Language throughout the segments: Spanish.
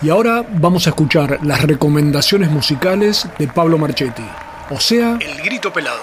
Y ahora vamos a escuchar las recomendaciones musicales de Pablo Marchetti, o sea, El Grito Pelado.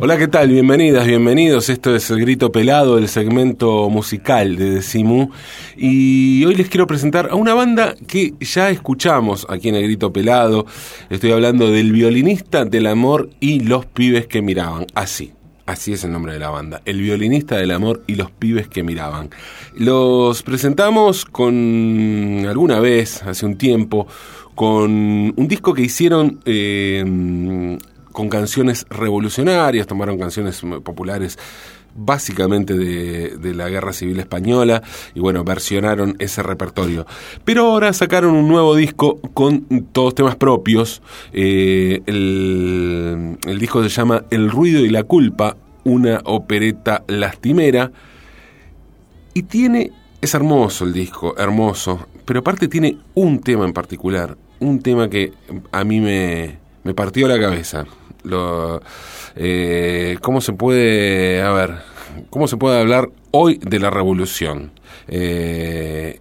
Hola, ¿qué tal? Bienvenidas, bienvenidos. Esto es El Grito Pelado, el segmento musical de Decimu. Y hoy les quiero presentar a una banda que ya escuchamos aquí en El Grito Pelado. Estoy hablando del violinista del amor y los pibes que miraban. Así. Así es el nombre de la banda, El violinista del amor y los pibes que miraban. Los presentamos con alguna vez, hace un tiempo, con un disco que hicieron eh, con canciones revolucionarias, tomaron canciones populares básicamente de, la Guerra Civil Española y bueno, versionaron ese repertorio. Pero ahora sacaron un nuevo disco con todos temas propios. Eh, el, disco se llama El ruido y la culpa, una opereta lastimera. Y tiene, es hermoso el disco, hermoso, pero aparte tiene un tema en particular, un tema que a mí me, me partió la cabeza. Eh, ¿Cómo se puede, a ver, cómo se puede hablar hoy de la revolución? Eh,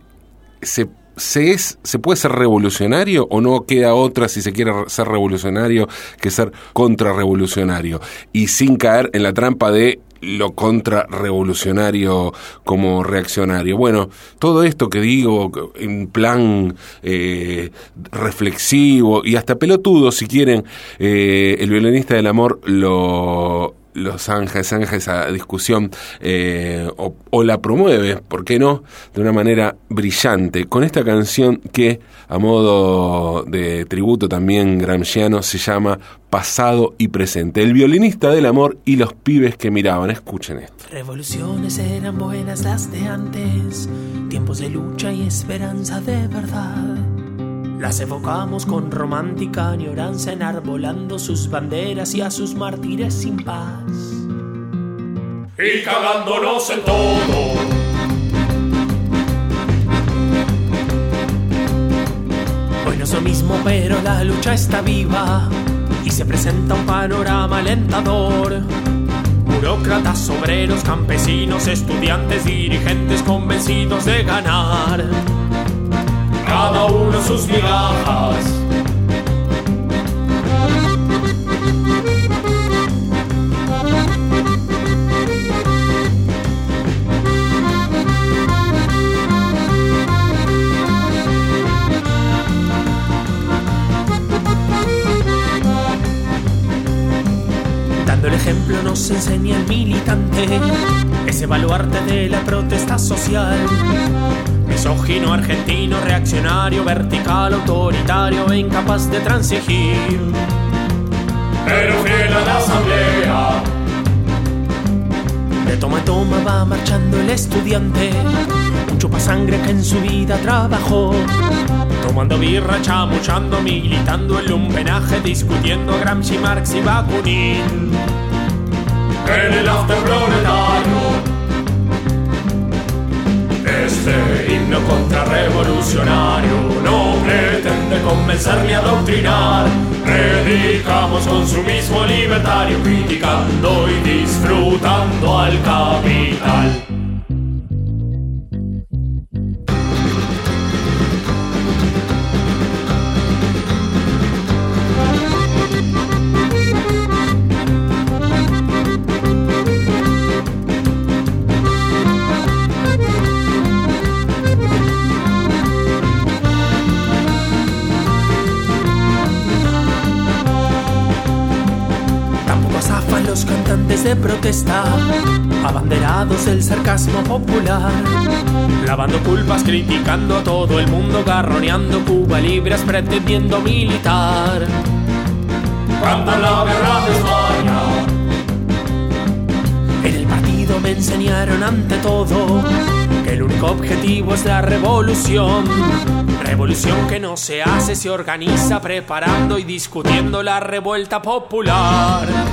se, se, es, ¿Se puede ser revolucionario o no queda otra si se quiere ser revolucionario que ser contrarrevolucionario? Y sin caer en la trampa de lo contrarrevolucionario como reaccionario. Bueno, todo esto que digo en plan eh, reflexivo y hasta pelotudo, si quieren, eh, el violinista del amor lo los zanja, esa discusión eh, o, la promueve, ¿por qué no?, de una manera brillante, con esta canción que, a modo de tributo también gramsciano, se llama Pasado y Presente. El violinista del amor y los pibes que miraban. Escuchen esto. Revoluciones eran buenas las de antes, tiempos de lucha y esperanza de verdad las evocamos con romántica añoranza enarbolando sus banderas y a sus mártires sin paz. Y cagándonos en todo. Hoy no es lo mismo, pero la lucha está viva y se presenta un panorama alentador. Burócratas, obreros, campesinos, estudiantes, dirigentes convencidos de ganar cada uno sus migajas. Ejemplo nos enseña el militante, ese baluarte de la protesta social Misógino, argentino, reaccionario, vertical, autoritario e incapaz de transigir. Pero fiel a la asamblea. De toma a toma va marchando el estudiante, un chupasangre que en su vida trabajó. Tomando birra, chamuchando, militando el lumpenaje, discutiendo Gramsci, Marx y Bakunin. En el after proletario este himno contrarrevolucionario no pretende convencer ni adoctrinar. Predicamos consumismo libertario, criticando y disfrutando al capital. De protesta, abanderados del sarcasmo popular, lavando culpas, criticando a todo el mundo, garroneando Cuba libres, pretendiendo militar. Cuando la guerra de España. En el partido me enseñaron ante todo que el único objetivo es la revolución. Revolución que no se hace, se organiza preparando y discutiendo la revuelta popular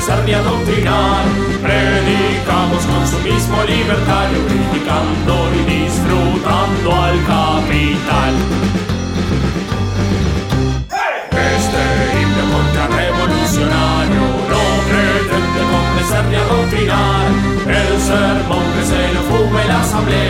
convencer ni adoctrinar. Predicamos consumismo libertario, criticando y disfrutando al capital. Este himno contrarrevolucionario no pretende convencer ni adoctrinar. El sermón que se lo fume la asamblea